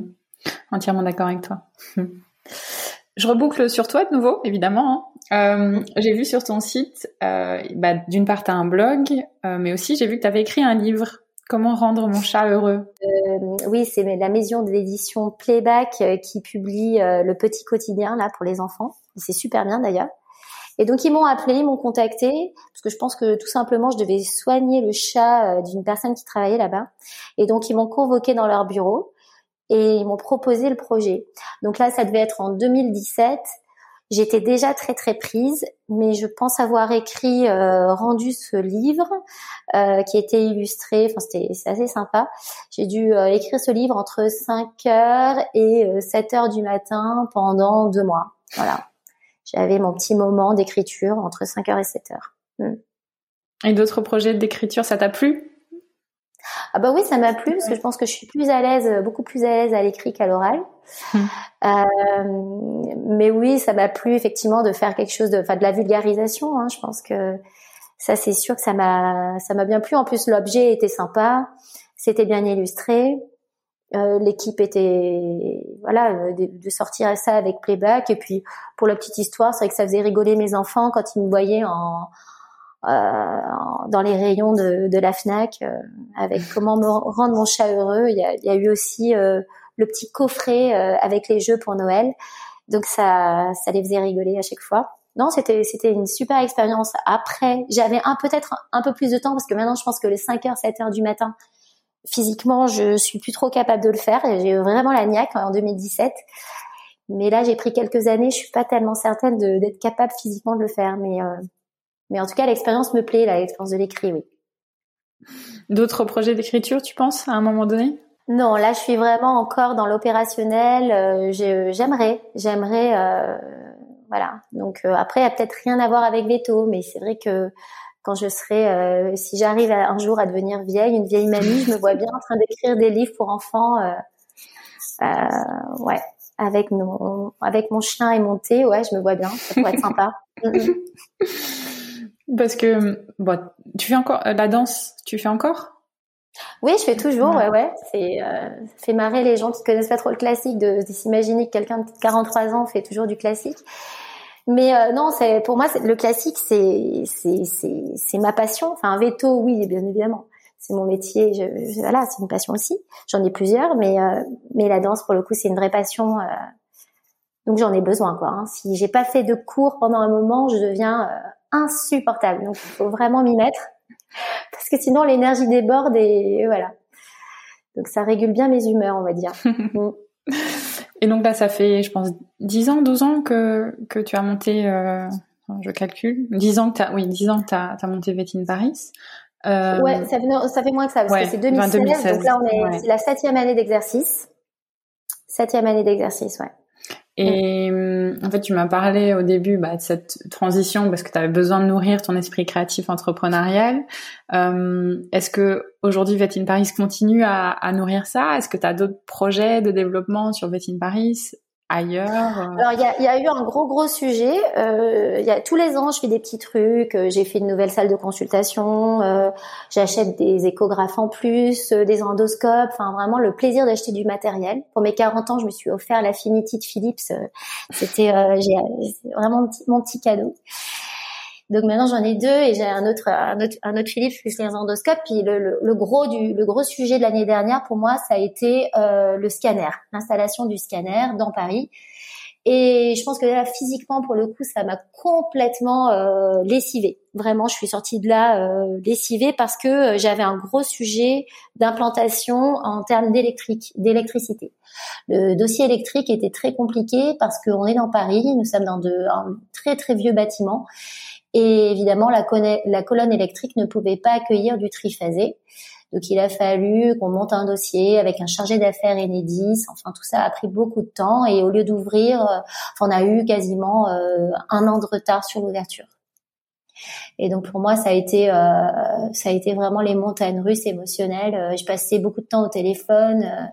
Entièrement d'accord avec toi. *laughs* Je reboucle sur toi de nouveau, évidemment. Hein. j'ai vu sur ton site, bah, d'une part, tu as un blog, mais aussi j'ai vu que tu avais écrit un livre. Comment rendre mon chat heureux? Oui, c'est la maison d'édition Playback qui publie le petit quotidien là pour les enfants. C'est super bien d'ailleurs. Et donc ils m'ont appelé, ils m'ont contacté parce que je pense que tout simplement je devais soigner le chat euh, d'une personne qui travaillait là-bas. Et donc ils m'ont convoqué dans leur bureau et ils m'ont proposé le projet. Donc là ça devait être en 2017. J'étais déjà très très prise, mais je pense avoir écrit, euh, rendu ce livre euh, qui était illustré. Enfin, c'était assez sympa. J'ai dû euh, écrire ce livre entre 5 heures et 7 heures du matin pendant deux mois. Voilà j'avais mon petit moment d'écriture entre 5h et 7h. Hmm. Et d'autres projets d'écriture, ça t'a plu? Ah bah oui, ça m'a plu parce que je pense que je suis plus à l'aise, beaucoup plus à l'aise à l'écrit qu'à l'oral. Hmm. Euh, mais oui, ça m'a plu effectivement de faire quelque chose de, enfin de la vulgarisation. Hein. Je pense que ça, c'est sûr que ça m'a, ça m'a bien plu. En plus, l'objet était sympa, c'était bien illustré. Euh, l'équipe était voilà euh, de, sortir ça avec playback. Et puis pour la petite histoire c'est vrai que ça faisait rigoler mes enfants quand ils me voyaient en, euh, dans les rayons de, de la Fnac avec *laughs* comment me rendre mon chat heureux. Il y a, il y a eu aussi le petit coffret avec les jeux pour Noël. Donc ça ça les faisait rigoler à chaque fois. Non, c'était c'était une super expérience. Après, j'avais un peut-être un, peu plus de temps parce que maintenant je pense que les 5h 7h du matin, physiquement, je suis plus trop capable de le faire. J'ai eu vraiment la niaque en 2017. Mais là, j'ai pris quelques années. Je suis pas tellement certaine d'être capable physiquement de le faire. Mais euh, Mais en tout cas, l'expérience me plaît, l'expérience de l'écrit, oui. D'autres projets d'écriture, tu penses, à un moment donné? Non, là, je suis vraiment encore dans l'opérationnel. Euh, j'aimerais, j'aimerais, euh, voilà. Donc après, il n'y a peut-être rien à voir avec Veto, mais c'est vrai que quand je serai, si j'arrive un jour à devenir vieille, une vieille mamie, je me vois bien en train d'écrire des livres pour enfants. ouais, avec mon avec mon chien et mon thé, ouais, je me vois bien, ça pourrait être sympa. *laughs* Parce que bon, tu fais encore euh, la danse, tu fais encore? Oui, je fais toujours, ouais, ouais. C'est euh, ça fait marrer les gens qui connaissent pas trop le classique de, de s'imaginer que quelqu'un de 43 ans fait toujours du classique. Mais euh, non, c'est pour moi le classique, c'est c'est c'est ma passion. Enfin, un veto, oui, bien évidemment c'est mon métier. Je, voilà, c'est une passion aussi. J'en ai plusieurs, mais euh, mais la danse pour le coup c'est une vraie passion. Euh, donc j'en ai besoin quoi. Hein. Si j'ai pas fait de cours pendant un moment, je deviens euh, insupportable. Donc il faut vraiment m'y mettre *laughs* parce que sinon l'énergie déborde et, voilà. Donc ça régule bien mes humeurs, on va dire. *laughs* Et donc là, ça fait, je pense, 10 ans, 12 ans que, que tu as monté, je calcule, 10 ans que tu as, oui, 10 ans que tu as, as, monté Vétine Paris. Euh, ouais, ça fait, ça fait moins que ça, parce que c'est 2016, donc là on est, c'est la septième année d'exercice. Septième année d'exercice, ouais. Et mm. en fait, tu m'as parlé au début bah, de cette transition parce que tu avais besoin de nourrir ton esprit créatif entrepreneurial. Euh, Est-ce que aujourd'hui Vet Paris continue à, nourrir ça? Est-ce que tu as d'autres projets de développement sur Vet Paris? Ailleurs euh? Alors il y a, y a, eu un gros gros sujet. Euh, y a, tous les ans, je fais des petits trucs. Euh, j'ai fait une nouvelle salle de consultation. Euh, J'achète des échographes en plus, euh, des endoscopes. Enfin vraiment le plaisir d'acheter du matériel. Pour mes 40 ans, je me suis offert l'Affinity de Philips. C'était vraiment mon petit cadeau. Donc maintenant j'en ai deux et j'ai un autre, un autre, un autre Philips plus les endoscopes. Puis le, le, le, gros du, le gros sujet de l'année dernière pour moi, ça a été euh, le scanner, l'installation du scanner dans Paris. Et je pense que là, physiquement, pour le coup, ça m'a complètement euh, lessivée. Vraiment, je suis sortie de là euh, lessivée parce que euh, j'avais un gros sujet d'implantation en termes d'électrique, d'électricité. Le dossier électrique était très compliqué parce qu'on est dans Paris, nous sommes dans de, un très très vieux bâtiment et évidemment, la, colonne électrique ne pouvait pas accueillir du triphasé. Donc il a fallu qu'on monte un dossier avec un chargé d'affaires Enedis. Enfin tout ça a pris beaucoup de temps et au lieu d'ouvrir, euh, on a eu quasiment euh, un an de retard sur l'ouverture. Et donc pour moi ça a été euh, ça a été vraiment les montagnes russes émotionnelles. je passais beaucoup de temps au téléphone.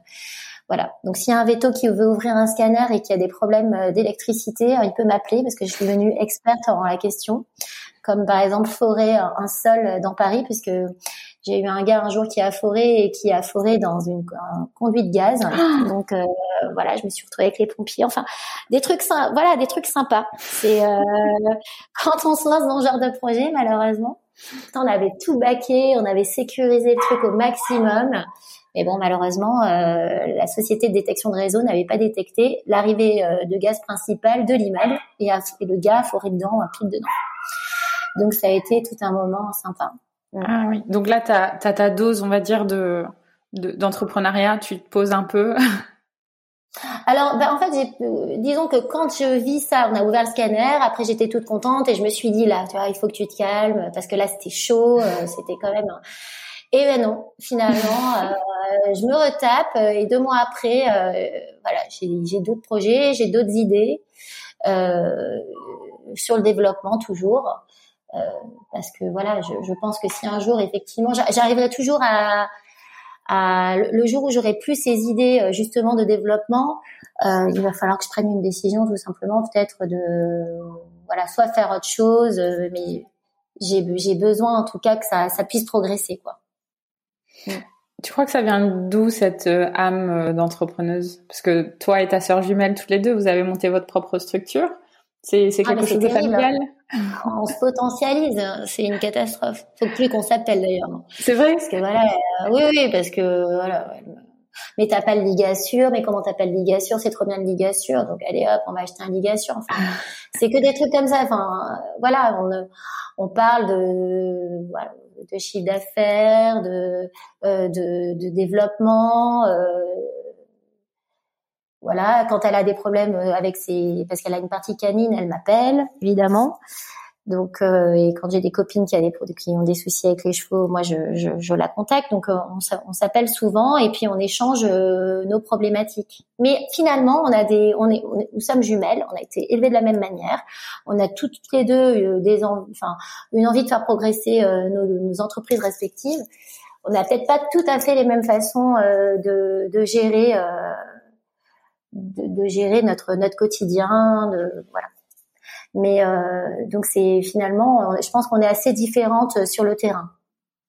Voilà. Donc s'il y a un veto qui veut ouvrir un scanner et qui a des problèmes euh, d'électricité, euh, il peut m'appeler parce que je suis devenue experte en la question. Comme par exemple forer un sol dans Paris, puisque j'ai eu un gars un jour qui a foré et qui a foré dans une un conduit de gaz. Ah Donc euh, voilà, je me suis retrouvée avec les pompiers. Enfin, des trucs voilà, des trucs sympas. C'est *laughs* quand on se lance dans ce genre de projet, malheureusement, on avait tout baqué, on avait sécurisé le truc au maximum. Mais bon, malheureusement, euh, la société de détection de réseau n'avait pas détecté l'arrivée euh, de gaz principal de l'immeuble et, le gars a foré dedans, un pile dedans. Donc ça a été tout un moment sympa. Ah oui. Donc là, tu as, ta dose, on va dire, de d'entrepreneuriat. tu te poses un peu. *laughs* Alors, ben, en fait, euh, disons que quand je vis ça, on a ouvert le scanner. Après, j'étais toute contente et je me suis dit là, tu vois, il faut que tu te calmes parce que là, c'était chaud. c'était quand même. Et ben non, finalement, *laughs* euh, je me retape euh, et deux mois après, euh, voilà, j'ai d'autres projets, j'ai d'autres idées sur le développement toujours, parce que voilà, je, je, pense que si un jour effectivement, j'arriverai toujours à, à, le jour où j'aurai plus ces idées justement de développement, il va falloir que je prenne une décision tout simplement, peut-être de voilà, soit faire autre chose, mais j'ai besoin en tout cas que ça, ça puisse progresser quoi. Tu crois que ça vient d'où cette euh, âme euh, d'entrepreneuse? Parce que toi et ta sœur jumelle, toutes les deux, vous avez monté votre propre structure. C'est ah, quelque chose de familial? *laughs* On se potentialise, c'est une catastrophe. Faut plus qu'on s'appelle d'ailleurs. C'est vrai? Parce que voilà, euh, oui, oui, parce que voilà. Mais t'as pas de ligature, mais comment t'as pas de ligature? C'est trop bien de ligature, donc allez hop, on va acheter un ligature. Enfin, c'est que des trucs comme ça. Enfin, voilà, on, on parle de voilà, de chiffre d'affaires, de, euh, de, développement. Euh, voilà, quand elle a des problèmes avec ses, parce qu'elle a une partie canine, elle m'appelle évidemment. Donc, euh, et quand j'ai des copines qui, ont des soucis avec les chevaux, moi, je, je, je la contacte. Donc, euh, on, s'appelle souvent et puis on échange euh, nos problématiques. Mais finalement, on a des, on est, nous sommes jumelles. On a été élevées de la même manière. On a toutes les deux des, enfin, une envie de faire progresser nos, nos, entreprises respectives. On n'a peut-être pas tout à fait les mêmes façons de, de gérer, de, de, gérer notre notre quotidien. De, voilà. Mais euh, donc c'est finalement, je pense qu'on est assez différentes sur le terrain.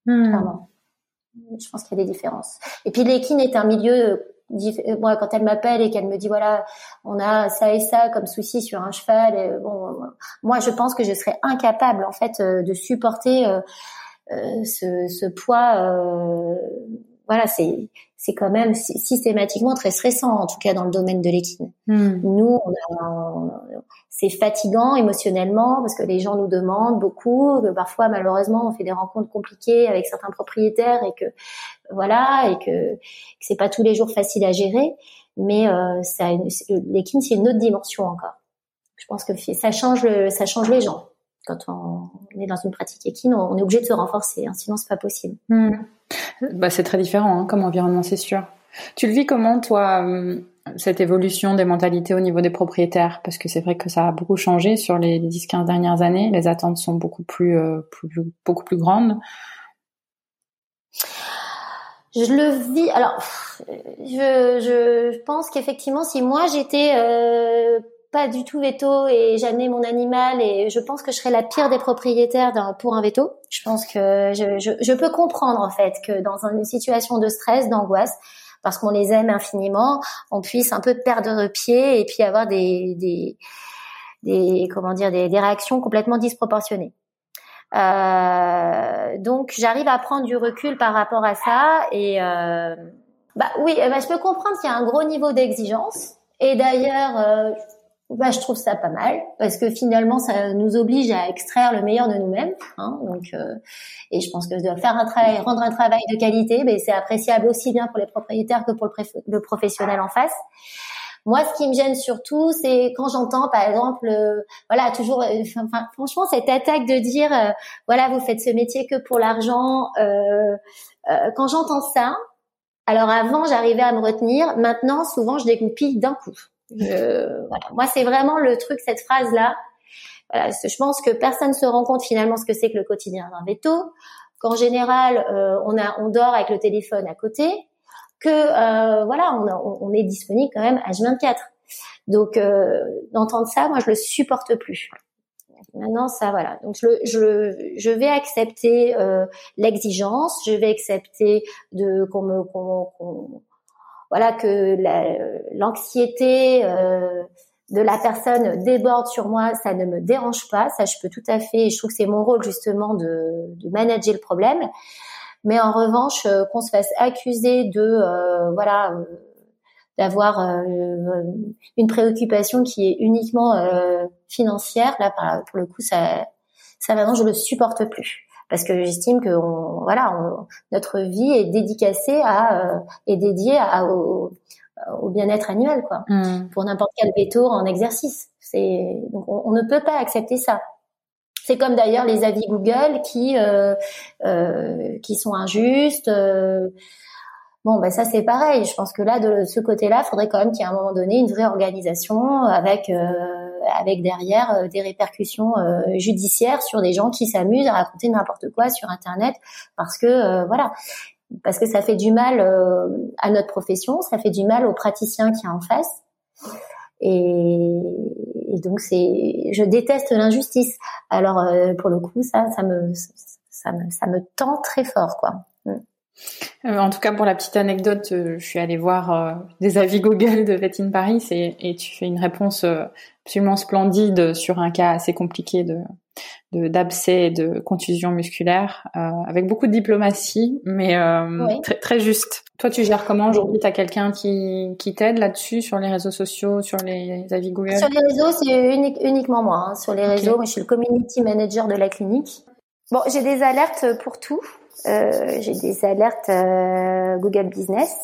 Hmm. Clairement. Je pense qu'il y a des différences. Et puis l'équine est un milieu moi quand elle m'appelle et qu'elle me dit voilà on a ça et ça comme souci sur un cheval et, bon moi je pense que je serais incapable en fait euh, de supporter euh, euh, ce, ce, poids euh, voilà c'est c'est quand même systématiquement très stressant, en tout cas dans le domaine de l'équine. Hmm. Nous, on c'est fatigant émotionnellement parce que les gens nous demandent beaucoup, que parfois malheureusement on fait des rencontres compliquées avec certains propriétaires et que voilà et que, que c'est pas tous les jours facile à gérer. Mais euh, l'équine c'est une autre dimension encore. Je pense que ça change, ça change les gens quand on est dans une pratique équine, on est obligé de se renforcer, hein, sinon c'est pas possible. Hmm. Bah, c'est très différent hein, comme environnement, c'est sûr. Tu le vis comment, toi, hum, cette évolution des mentalités au niveau des propriétaires? Parce que c'est vrai que ça a beaucoup changé sur les 10-15 dernières années. Les attentes sont beaucoup plus, euh, plus beaucoup plus grandes. Je le vis. Alors, je, je pense qu'effectivement, si moi j'étais euh, pas du tout veto et j'amenais mon animal et je pense que je serais la pire des propriétaires pour un veto. Je pense que je, je, peux comprendre en fait que dans une situation de stress, d'angoisse, parce qu'on les aime infiniment, on puisse un peu perdre pied et puis avoir des, des, des comment dire des, des réactions complètement disproportionnées. Euh, donc j'arrive à prendre du recul par rapport à ça et euh, bah oui, bah, je peux comprendre qu'il y a un gros niveau d'exigence. Et d'ailleurs, euh, bah, je trouve ça pas mal parce que finalement ça nous oblige à extraire le meilleur de nous-mêmes. Hein, donc, euh, et je pense que de faire un travail, rendre un travail de qualité, ben, c'est appréciable aussi bien pour les propriétaires que pour le, le, professionnel en face. Moi, ce qui me gêne surtout, c'est quand j'entends, par exemple, euh, voilà, toujours, euh, franchement, cette attaque de dire, voilà, vous faites ce métier que pour l'argent. quand j'entends ça, alors avant, j'arrivais à me retenir. Maintenant, souvent, je dégoupille d'un coup. Voilà. Moi, c'est vraiment le truc, cette phrase-là. Voilà, je pense que personne se rend compte finalement ce que c'est que le quotidien d'un veto. Qu'en général, euh, on a, on dort avec le téléphone à côté. Que euh, voilà, on, est disponible quand même H24. Donc euh, d'entendre ça, moi, je le supporte plus. Maintenant, ça, voilà. Donc, je, je, je vais accepter euh, l'exigence, je vais accepter de qu'on me voilà que l'anxiété euh, de la personne déborde sur moi, ça ne me dérange pas, ça je peux tout à fait. Je trouve que c'est mon rôle justement de, de manager le problème. Mais en revanche, euh, qu'on se fasse accuser de euh, voilà d'avoir une préoccupation qui est uniquement financière, là pour le coup ça ça maintenant je le supporte plus parce que j'estime que on, voilà, notre vie est dédicacée à euh, est dédiée à, au, au bien-être animal, quoi, mm. pour n'importe quel veto en exercice. C'est donc on, ne peut pas accepter ça. C'est comme d'ailleurs les avis Google qui euh, euh, qui sont injustes. Bon, ben ça c'est pareil. Je pense que là, de ce côté-là, il faudrait quand même qu'il y ait à un moment donné une vraie organisation avec avec derrière euh, des répercussions euh, judiciaires sur des gens qui s'amusent à raconter n'importe quoi sur Internet parce que voilà, parce que ça fait du mal à notre profession, ça fait du mal aux praticiens qui en face. Et, et donc c'est, je déteste l'injustice. Alors pour le coup, ça, ça me, ça me, ça me tend très fort, quoi. Euh, en tout cas, pour la petite anecdote, euh, je suis allée voir euh, des avis Google de Vet in Paris et, et, tu fais une réponse absolument splendide sur un cas assez compliqué de d'abcès et de contusion musculaire, avec beaucoup de diplomatie, mais très, très juste. Toi, tu gères comment aujourd'hui? Tu as quelqu'un qui, qui t'aide là-dessus sur les réseaux sociaux, sur les avis Google? Sur les réseaux, c'est uniquement moi. Hein. Sur les réseaux, moi, je suis le community manager de la clinique. Bon, j'ai des alertes pour tout. Euh, j'ai des alertes euh, Google Business.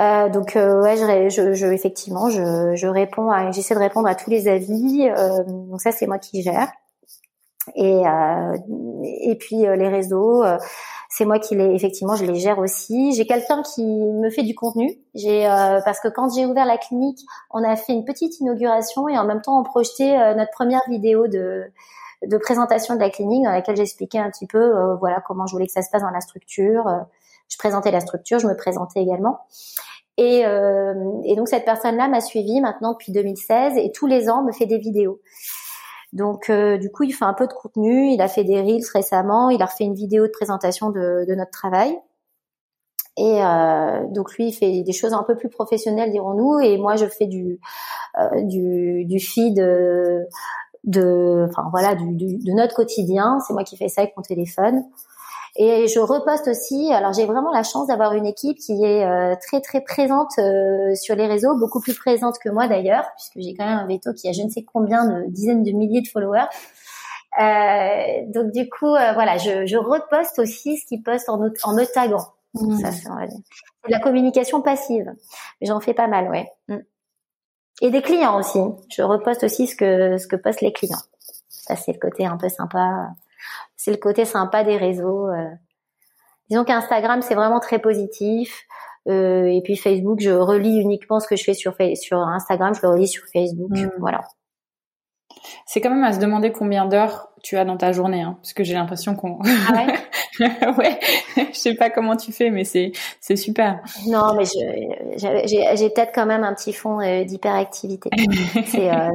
Euh, donc ouais, je, je, effectivement, je, je réponds, j'essaie de répondre à tous les avis. donc ça, c'est moi qui gère. Et, et puis les réseaux, c'est moi qui les effectivement je les gère aussi. J'ai quelqu'un qui me fait du contenu. J'ai parce que quand j'ai ouvert la clinique, on a fait une petite inauguration et en même temps on projetait notre première vidéo de de présentation de la clinique dans laquelle j'expliquais un petit peu euh, voilà comment je voulais que ça se passe dans la structure. Euh, je présentais la structure, je me présentais également. Et, euh, et donc cette personne-là m'a suivi maintenant depuis 2016 et tous les ans me fait des vidéos. Donc du coup il fait un peu de contenu, il a fait des reels récemment, il a refait une vidéo de présentation de, de notre travail. Et euh, donc lui il fait des choses un peu plus professionnelles dirons-nous et moi je fais du euh, du, du feed de, enfin voilà, du, du, de notre quotidien. C'est moi qui fais ça avec mon téléphone. Et je reposte aussi. Alors j'ai vraiment la chance d'avoir une équipe qui est euh, très très présente euh, sur les réseaux, beaucoup plus présente que moi d'ailleurs, puisque j'ai quand même un veto qui a je ne sais combien de dizaines de milliers de followers. Euh, donc du coup, euh, voilà, je, je, reposte aussi ce qu'ils postent en, en me taguant. Mmh. Ça, c'est la communication passive. J'en fais pas mal, ouais. Mmh. Et des clients aussi. Je reposte aussi ce que ce que postent les clients. Ça c'est le côté un peu sympa. C'est le côté sympa des réseaux. Euh. Disons qu'Instagram c'est vraiment très positif. Euh, et puis Facebook, je relis uniquement ce que je fais sur sur Instagram, je le relis sur Facebook. Mm. Voilà. C'est quand même à se demander combien d'heures tu as dans ta journée, hein, parce que j'ai l'impression qu'on. Ah ouais. *laughs* ouais, *laughs* je sais pas comment tu fais, mais c'est c'est super. Non, mais j'ai peut-être quand même un petit fond euh, d'hyperactivité. *laughs* euh,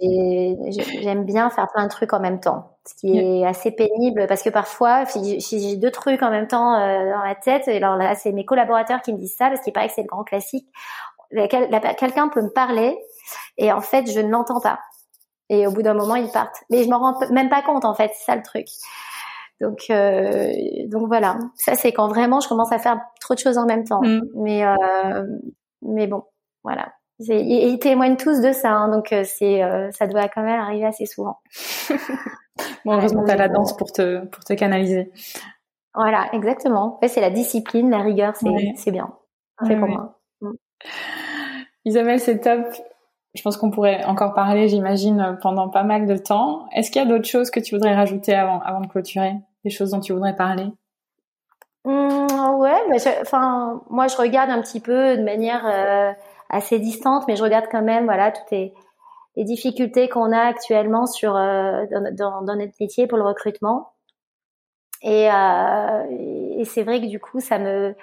J'aime bien faire plein de trucs en même temps, ce qui est assez pénible parce que parfois, si, j'ai deux trucs en même temps euh, dans la tête, et alors là, c'est mes collaborateurs qui me disent ça parce qu'il paraît que c'est le grand classique. Quelqu'un peut me parler et en fait, je ne l'entends pas. Et au bout d'un moment, ils partent. Mais je m'en rends même pas compte en fait, c'est ça le truc. Donc, euh, donc voilà. Ça, c'est quand vraiment je commence à faire trop de choses en même temps. Mm. Mais, euh, mais bon, voilà. Et ils témoignent tous de ça, hein, donc euh, c'est, euh, ça doit quand même arriver assez souvent. *laughs* bon, heureusement, t'as la danse pour te, pour te canaliser. Voilà, exactement. c'est la discipline, la rigueur, c'est, c'est bien. C'est pour moi. Mm. Isabelle, c'est top. Je pense qu'on pourrait encore parler, j'imagine, pendant pas mal de temps. Est-ce qu'il y a d'autres choses que tu voudrais rajouter avant, de clôturer Des choses dont tu voudrais parler mmh, Ouais, enfin, moi je regarde un petit peu de manière euh, assez distante, mais je regarde quand même, voilà, toutes les, difficultés qu'on a actuellement sur euh, dans, dans, notre métier pour le recrutement. Et, euh, et c'est vrai que du coup, ça me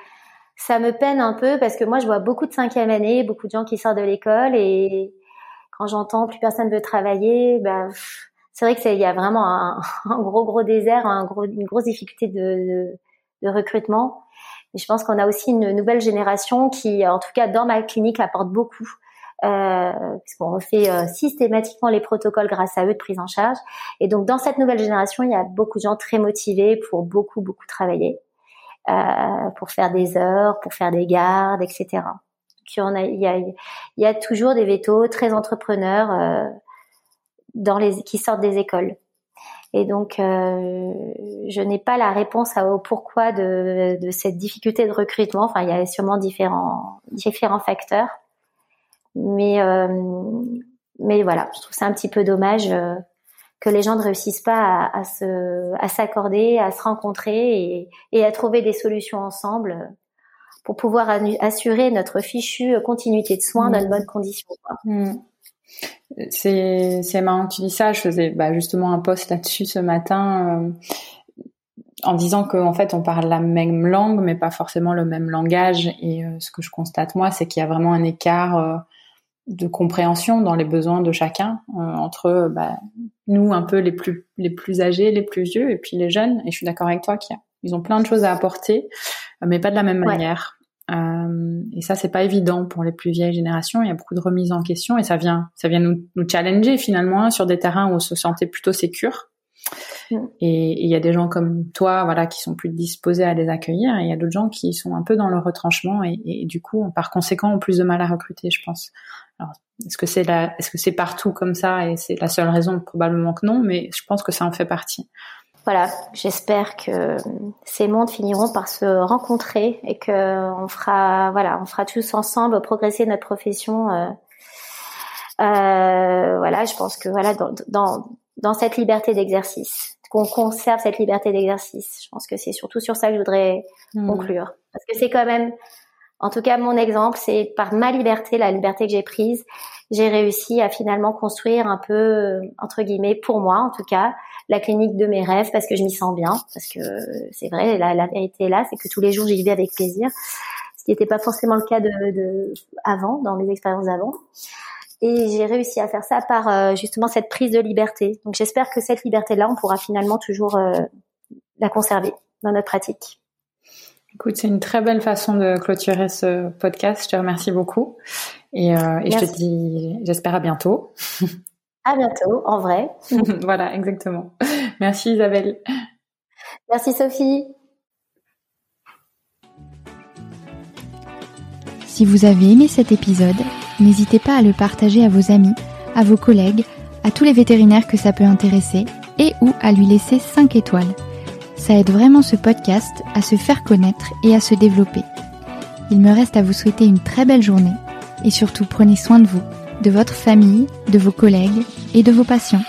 ça me peine un peu parce que moi, je vois beaucoup de cinquième année, beaucoup de gens qui sortent de l'école et quand j'entends plus personne veut travailler, ben c'est vrai que il y a vraiment un, *laughs* gros gros désert, une grosse difficulté de, de, recrutement. Et je pense qu'on a aussi une nouvelle génération qui, en tout cas dans ma clinique, apporte beaucoup. Euh, puisqu'on refait euh, systématiquement les protocoles grâce à eux de prise en charge. Et donc dans cette nouvelle génération, il y a beaucoup de gens très motivés pour beaucoup beaucoup travailler, euh, pour faire des heures, pour faire des gardes, etc il y a, toujours des vétos très entrepreneurs euh, qui sortent des écoles. Et donc, euh, je n'ai pas la réponse au pourquoi de, cette difficulté de recrutement. Enfin, il y a sûrement différents facteurs, mais euh, mais voilà, je trouve ça un petit peu dommage que les gens ne réussissent pas à, s'accorder, à se rencontrer et à trouver des solutions ensemble pour pouvoir assurer notre fichue continuité de soins dans de mmh. bonnes conditions. Mmh. C'est c'est marrant que tu dis ça. Je faisais bah, justement un post là-dessus ce matin euh, en disant qu'en fait on parle la même langue mais pas forcément le même langage. Et euh, ce que je constate moi, c'est qu'il y a vraiment un écart euh, de compréhension dans les besoins de chacun entre bah, nous un peu les plus les plus âgés, les plus vieux et puis les jeunes. Et je suis d'accord avec toi qu'il y a ils ont plein de choses à apporter, euh, mais pas de la même manière. Euh, et ça, c'est pas évident pour les plus vieilles générations. Il y a beaucoup de remises en question et ça vient, ça vient nous, nous challenger finalement sur des terrains où on se sentait plutôt sécure. Mm. Et il y a des gens comme toi, voilà, qui sont plus disposés à les accueillir. Et il y a d'autres gens qui sont un peu dans le retranchement et, et, du coup, par conséquent, ont plus de mal à recruter, je pense. Alors, est-ce que c'est la, est-ce que c'est partout comme ça et c'est la seule raison? Probablement que non, mais je pense que ça en fait partie voilà, j'espère que ces mondes finiront par se rencontrer et que on fera, voilà, on fera tous ensemble progresser notre profession. Euh, euh, voilà, je pense que voilà, dans, dans, dans cette liberté d'exercice, qu'on conserve cette liberté d'exercice. Je pense que c'est surtout sur ça que je voudrais hmm. conclure. Parce que c'est quand même, en tout cas, mon exemple, c'est par ma liberté, la liberté que j'ai prise, j'ai réussi à finalement construire un peu, entre guillemets, pour moi en tout cas, la clinique de mes rêves parce que je m'y sens bien, parce que c'est vrai, la, la vérité est là, c'est que tous les jours j'y vais avec plaisir, ce qui n'était pas forcément le cas de, de avant, dans mes expériences d'avant. Et j'ai réussi à faire ça par euh, justement cette prise de liberté. Donc j'espère que cette liberté-là, on pourra finalement toujours euh, la conserver dans notre pratique. Écoute, c'est une très belle façon de clôturer ce podcast. Je te remercie beaucoup. Et, euh, et je te dis, j'espère à bientôt. *laughs* À bientôt, en vrai. *laughs* voilà, exactement. Merci Isabelle. Merci Sophie. Si vous avez aimé cet épisode, n'hésitez pas à le partager à vos amis, à vos collègues, à tous les vétérinaires que ça peut intéresser et ou à lui laisser 5 étoiles. Ça aide vraiment ce podcast à se faire connaître et à se développer. Il me reste à vous souhaiter une très belle journée et surtout prenez soin de vous, de votre famille, de vos collègues et de vos patients.